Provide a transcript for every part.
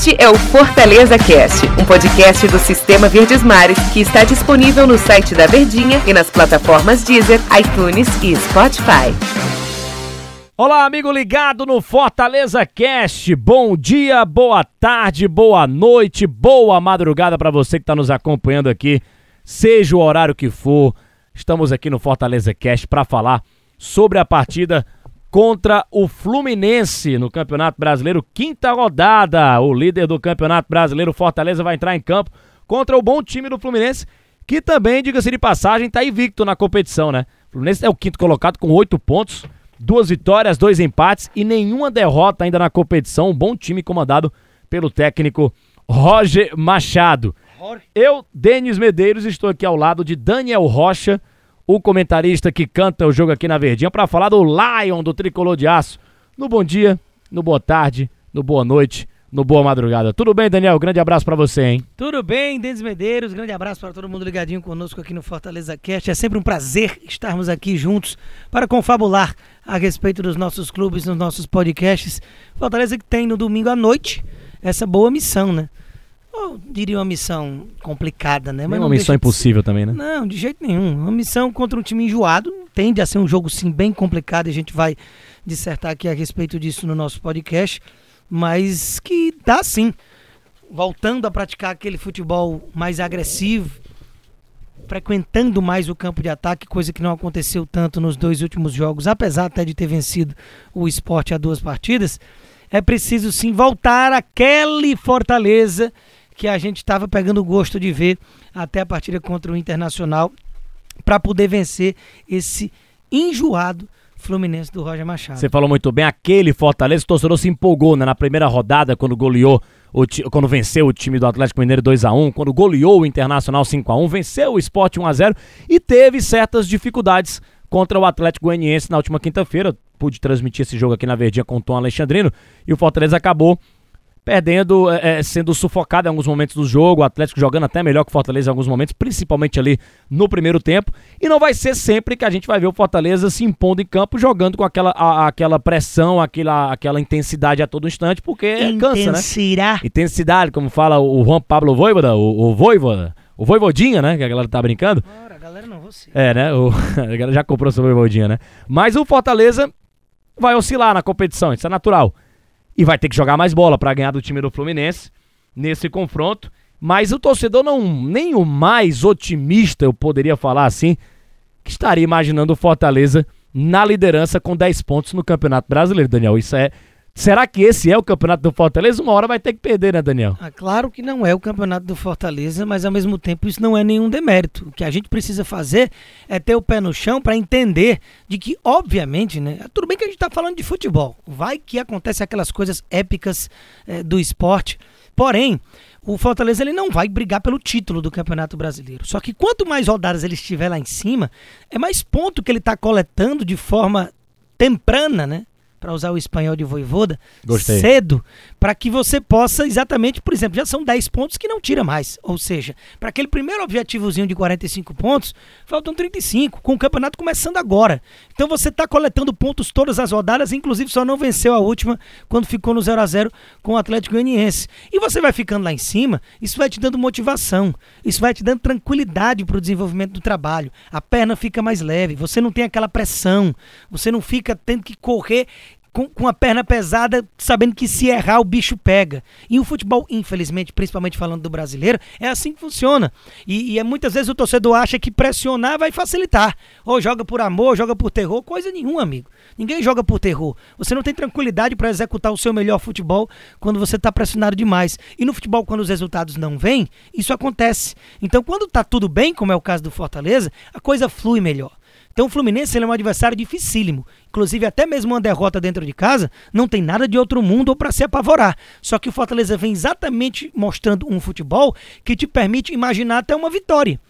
Este é o Fortaleza Cast, um podcast do Sistema Verdes Mares que está disponível no site da Verdinha e nas plataformas Deezer, iTunes e Spotify. Olá, amigo ligado no Fortaleza Cast. Bom dia, boa tarde, boa noite, boa madrugada para você que está nos acompanhando aqui, seja o horário que for. Estamos aqui no Fortaleza Cast para falar sobre a partida contra o Fluminense no Campeonato Brasileiro, quinta rodada. O líder do Campeonato Brasileiro, Fortaleza, vai entrar em campo contra o bom time do Fluminense, que também, diga-se de passagem, está invicto na competição, né? O Fluminense é o quinto colocado com oito pontos, duas vitórias, dois empates e nenhuma derrota ainda na competição. Um bom time comandado pelo técnico Roger Machado. Eu, Denis Medeiros, estou aqui ao lado de Daniel Rocha o comentarista que canta o jogo aqui na Verdinha, para falar do Lion do Tricolor de Aço. No bom dia, no boa tarde, no boa noite, no boa madrugada. Tudo bem, Daniel? Grande abraço para você, hein? Tudo bem, Denis Medeiros. Grande abraço para todo mundo ligadinho conosco aqui no Fortaleza Cast. É sempre um prazer estarmos aqui juntos para confabular a respeito dos nossos clubes, nos nossos podcasts. Fortaleza que tem no domingo à noite essa boa missão, né? Eu diria uma missão complicada, né? Mas uma missão impossível também, né? Não, de jeito nenhum. Uma missão contra um time enjoado tende a ser um jogo sim bem complicado e a gente vai dissertar aqui a respeito disso no nosso podcast, mas que dá sim. Voltando a praticar aquele futebol mais agressivo, frequentando mais o campo de ataque, coisa que não aconteceu tanto nos dois últimos jogos, apesar até de ter vencido o esporte a duas partidas, é preciso sim voltar àquele Fortaleza que a gente estava pegando gosto de ver até a partida contra o Internacional para poder vencer esse enjoado Fluminense do Roger Machado. Você falou muito bem, aquele Fortaleza, o torcedor se empolgou né, na primeira rodada quando goleou o quando venceu o time do Atlético Mineiro 2 a 1, quando goleou o Internacional 5 a 1, venceu o Sport 1 a 0 e teve certas dificuldades contra o Atlético Goianiense na última quinta-feira. Pude transmitir esse jogo aqui na Verdinha com o Tom Alexandrino e o Fortaleza acabou perdendo, é, é, sendo sufocado em alguns momentos do jogo, o Atlético jogando até melhor que o Fortaleza em alguns momentos, principalmente ali no primeiro tempo. E não vai ser sempre que a gente vai ver o Fortaleza se impondo em campo, jogando com aquela, a, aquela pressão, aquela, aquela intensidade a todo instante, porque cansa, né? Intensidade, como fala o Juan Pablo Voivoda, o, o Voivoda, o Voivodinha, né? Que a galera tá brincando. Ora, galera não, você. É, né? O, a galera já comprou seu Voivodinha, né? Mas o Fortaleza vai oscilar na competição, isso é natural e vai ter que jogar mais bola para ganhar do time do Fluminense nesse confronto. Mas o torcedor não, nem o mais otimista, eu poderia falar assim, que estaria imaginando o Fortaleza na liderança com 10 pontos no Campeonato Brasileiro, Daniel. Isso é Será que esse é o campeonato do Fortaleza? Uma hora vai ter que perder, né, Daniel? Ah, claro que não é o campeonato do Fortaleza, mas ao mesmo tempo isso não é nenhum demérito. O que a gente precisa fazer é ter o pé no chão para entender de que, obviamente, né? Tudo bem que a gente está falando de futebol. Vai que acontece aquelas coisas épicas é, do esporte. Porém, o Fortaleza ele não vai brigar pelo título do Campeonato Brasileiro. Só que quanto mais rodadas ele estiver lá em cima, é mais ponto que ele está coletando de forma temprana, né? Para usar o espanhol de voivoda, Gostei. cedo, para que você possa exatamente, por exemplo, já são 10 pontos que não tira mais. Ou seja, para aquele primeiro objetivozinho de 45 pontos, faltam 35, com o campeonato começando agora. Então você está coletando pontos todas as rodadas, inclusive só não venceu a última quando ficou no 0 a 0 com o Atlético Goianiense. E você vai ficando lá em cima, isso vai te dando motivação, isso vai te dando tranquilidade para o desenvolvimento do trabalho. A perna fica mais leve, você não tem aquela pressão, você não fica tendo que correr com, com a perna pesada, sabendo que se errar o bicho pega. E o futebol, infelizmente, principalmente falando do brasileiro, é assim que funciona. E, e é, muitas vezes o torcedor acha que pressionar vai facilitar. Ou joga por amor, joga por terror, coisa nenhuma, amigo. Ninguém joga por terror. Você não tem tranquilidade para executar o seu melhor futebol quando você está pressionado demais. E no futebol, quando os resultados não vêm, isso acontece. Então, quando está tudo bem, como é o caso do Fortaleza, a coisa flui melhor. Então o Fluminense é um adversário dificílimo. Inclusive, até mesmo uma derrota dentro de casa não tem nada de outro mundo ou para se apavorar. Só que o Fortaleza vem exatamente mostrando um futebol que te permite imaginar até uma vitória.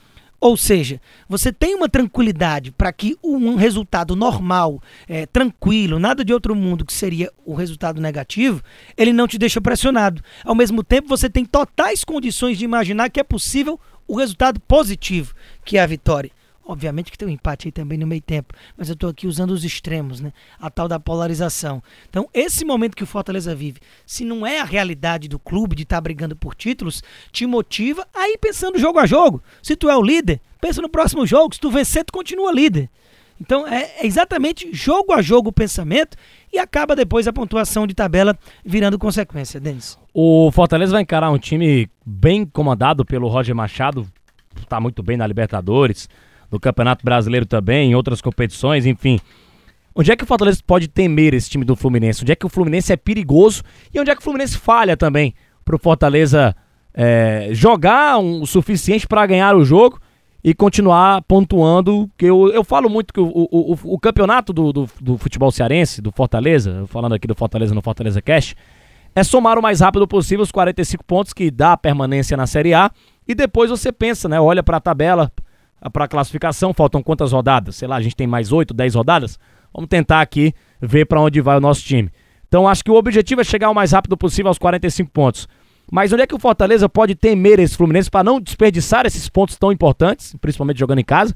Ou seja, você tem uma tranquilidade para que um resultado normal, é, tranquilo, nada de outro mundo que seria o resultado negativo, ele não te deixa pressionado. Ao mesmo tempo, você tem totais condições de imaginar que é possível o resultado positivo, que é a vitória. Obviamente que tem um empate aí também no meio tempo, mas eu estou aqui usando os extremos, né? A tal da polarização. Então, esse momento que o Fortaleza vive, se não é a realidade do clube de estar tá brigando por títulos, te motiva a ir pensando jogo a jogo. Se tu é o líder, pensa no próximo jogo. Se tu vencer, tu continua líder. Então, é, é exatamente jogo a jogo o pensamento e acaba depois a pontuação de tabela virando consequência, Denis. O Fortaleza vai encarar um time bem comandado pelo Roger Machado, está muito bem na Libertadores no Campeonato Brasileiro também, em outras competições, enfim. Onde é que o Fortaleza pode temer esse time do Fluminense? Onde é que o Fluminense é perigoso e onde é que o Fluminense falha também para o Fortaleza é, jogar um, o suficiente para ganhar o jogo e continuar pontuando? Que eu, eu falo muito que o, o, o, o campeonato do, do, do, futebol cearense, do Fortaleza, falando aqui do Fortaleza no Fortaleza Cash, é somar o mais rápido possível os 45 pontos que dá a permanência na Série A e depois você pensa, né? Olha para a tabela, para a classificação, faltam quantas rodadas? Sei lá, a gente tem mais 8, 10 rodadas? Vamos tentar aqui ver para onde vai o nosso time. Então acho que o objetivo é chegar o mais rápido possível aos 45 pontos. Mas onde é que o Fortaleza pode temer esse Fluminense para não desperdiçar esses pontos tão importantes, principalmente jogando em casa?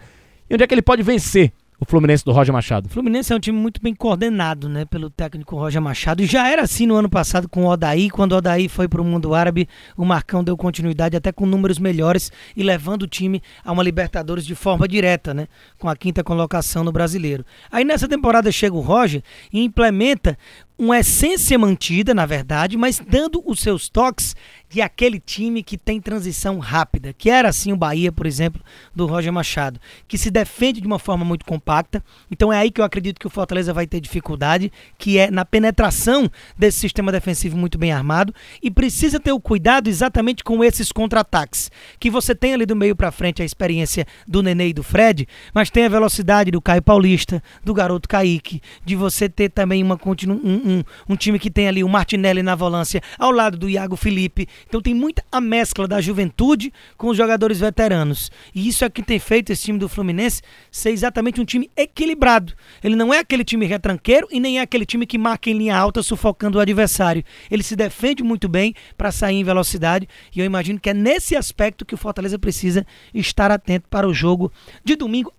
E onde é que ele pode vencer o Fluminense do Roger Machado? O Fluminense é um time muito bem coordenado, né, pelo técnico Roger Machado. E já era assim no ano passado com o Odaí, quando o Odaí foi para o mundo árabe, o Marcão deu continuidade até com números melhores e levando o time a uma Libertadores de forma direta, né, com a quinta colocação no Brasileiro. Aí nessa temporada chega o Roger e implementa uma essência mantida, na verdade, mas dando os seus toques de aquele time que tem transição rápida, que era assim o Bahia, por exemplo, do Roger Machado, que se defende de uma forma muito compacta. Então é aí que eu acredito que o Fortaleza vai ter dificuldade, que é na penetração desse sistema defensivo muito bem armado e precisa ter o cuidado exatamente com esses contra-ataques, que você tem ali do meio para frente a experiência do Nenê e do Fred, mas tem a velocidade do Caio Paulista, do garoto Kaique, de você ter também uma continu um, um, um time que tem ali o Martinelli na volância ao lado do Iago Felipe. Então tem muita a mescla da juventude com os jogadores veteranos. E isso é que tem feito esse time do Fluminense ser exatamente um time equilibrado. Ele não é aquele time retranqueiro e nem é aquele time que marca em linha alta sufocando o adversário. Ele se defende muito bem para sair em velocidade e eu imagino que é nesse aspecto que o Fortaleza precisa estar atento para o jogo de domingo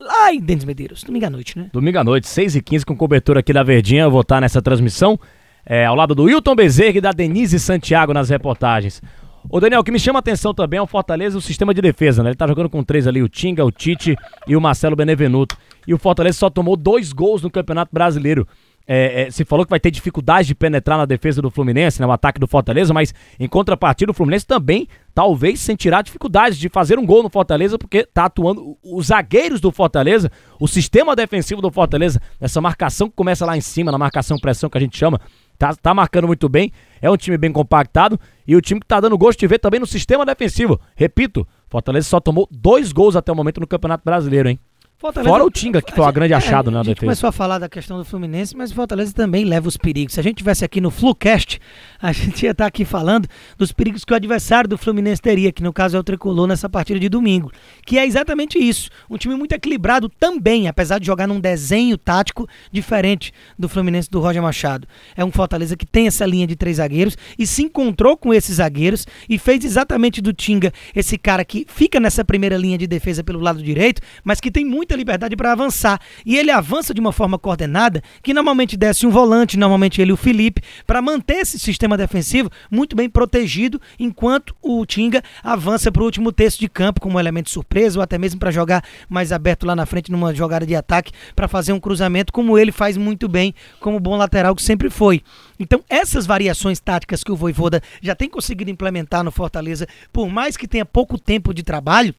lá em Denis Medeiros, domingo à noite, né? Domingo à noite, 6h15, com cobertura aqui da Verdinha. Eu vou estar nessa transmissão é, ao lado do Wilton Bezerra e da Denise Santiago nas reportagens. Ô Daniel, o que me chama a atenção também é o Fortaleza o sistema de defesa, né? Ele tá jogando com três ali, o Tinga, o Tite e o Marcelo Benevenuto. E o Fortaleza só tomou dois gols no Campeonato Brasileiro. É, é, se falou que vai ter dificuldade de penetrar na defesa do Fluminense, né, ataque do Fortaleza, mas em contrapartida o Fluminense também talvez sentirá dificuldade de fazer um gol no Fortaleza, porque tá atuando os zagueiros do Fortaleza, o sistema defensivo do Fortaleza, essa marcação que começa lá em cima, na marcação pressão que a gente chama, tá, tá marcando muito bem, é um time bem compactado e o time que tá dando gosto de ver também no sistema defensivo. Repito, Fortaleza só tomou dois gols até o momento no Campeonato Brasileiro, hein? Fortaleza, Fora o Tinga, que foi uma grande é, achado na defesa. A gente começou a falar da questão do Fluminense, mas o Fortaleza também leva os perigos. Se a gente tivesse aqui no Flucast, a gente ia estar aqui falando dos perigos que o adversário do Fluminense teria, que no caso é o Tricolor nessa partida de domingo. Que é exatamente isso. Um time muito equilibrado também, apesar de jogar num desenho tático diferente do Fluminense do Roger Machado. É um Fortaleza que tem essa linha de três zagueiros e se encontrou com esses zagueiros e fez exatamente do Tinga esse cara que fica nessa primeira linha de defesa pelo lado direito, mas que tem muito muita liberdade para avançar. E ele avança de uma forma coordenada, que normalmente desce um volante, normalmente ele o Felipe, para manter esse sistema defensivo muito bem protegido, enquanto o Tinga avança para o último terço de campo como elemento surpresa, ou até mesmo para jogar mais aberto lá na frente numa jogada de ataque, para fazer um cruzamento, como ele faz muito bem, como bom lateral que sempre foi. Então, essas variações táticas que o Voivoda já tem conseguido implementar no Fortaleza, por mais que tenha pouco tempo de trabalho,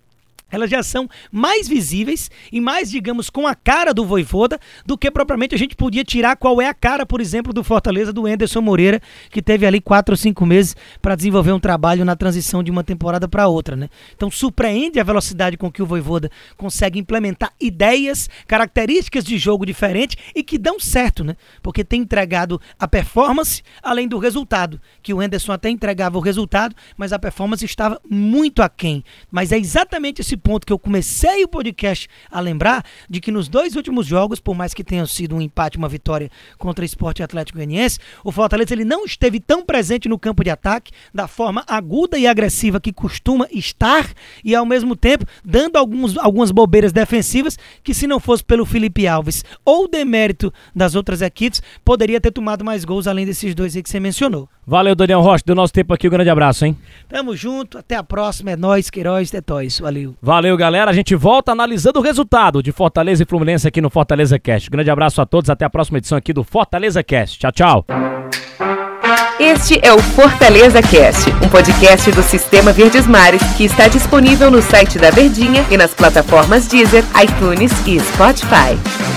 elas já são mais visíveis e mais, digamos, com a cara do Voivoda do que propriamente a gente podia tirar qual é a cara, por exemplo, do Fortaleza do Enderson Moreira, que teve ali quatro ou cinco meses para desenvolver um trabalho na transição de uma temporada para outra, né? Então surpreende a velocidade com que o Voivoda consegue implementar ideias, características de jogo diferentes e que dão certo, né? Porque tem entregado a performance além do resultado, que o Enderson até entregava o resultado, mas a performance estava muito aquém. Mas é exatamente esse ponto que eu comecei o podcast a lembrar de que nos dois últimos jogos, por mais que tenham sido um empate, uma vitória contra o Esporte Atlético Goianiense, o Fortaleza ele não esteve tão presente no campo de ataque da forma aguda e agressiva que costuma estar e ao mesmo tempo dando alguns, algumas bobeiras defensivas que se não fosse pelo Felipe Alves ou demérito das outras equipes, poderia ter tomado mais gols além desses dois aí que você mencionou. Valeu, Daniel Rocha, do nosso tempo aqui, um grande abraço, hein? Tamo junto, até a próxima, é nóis, Queiroz, Tetóis, valeu. Valeu, galera, a gente volta analisando o resultado de Fortaleza e Fluminense aqui no Fortaleza Cast. Grande abraço a todos, até a próxima edição aqui do Fortaleza Cast. Tchau, tchau. Este é o Fortaleza Cast, um podcast do Sistema Verdes Mares que está disponível no site da Verdinha e nas plataformas Deezer, iTunes e Spotify.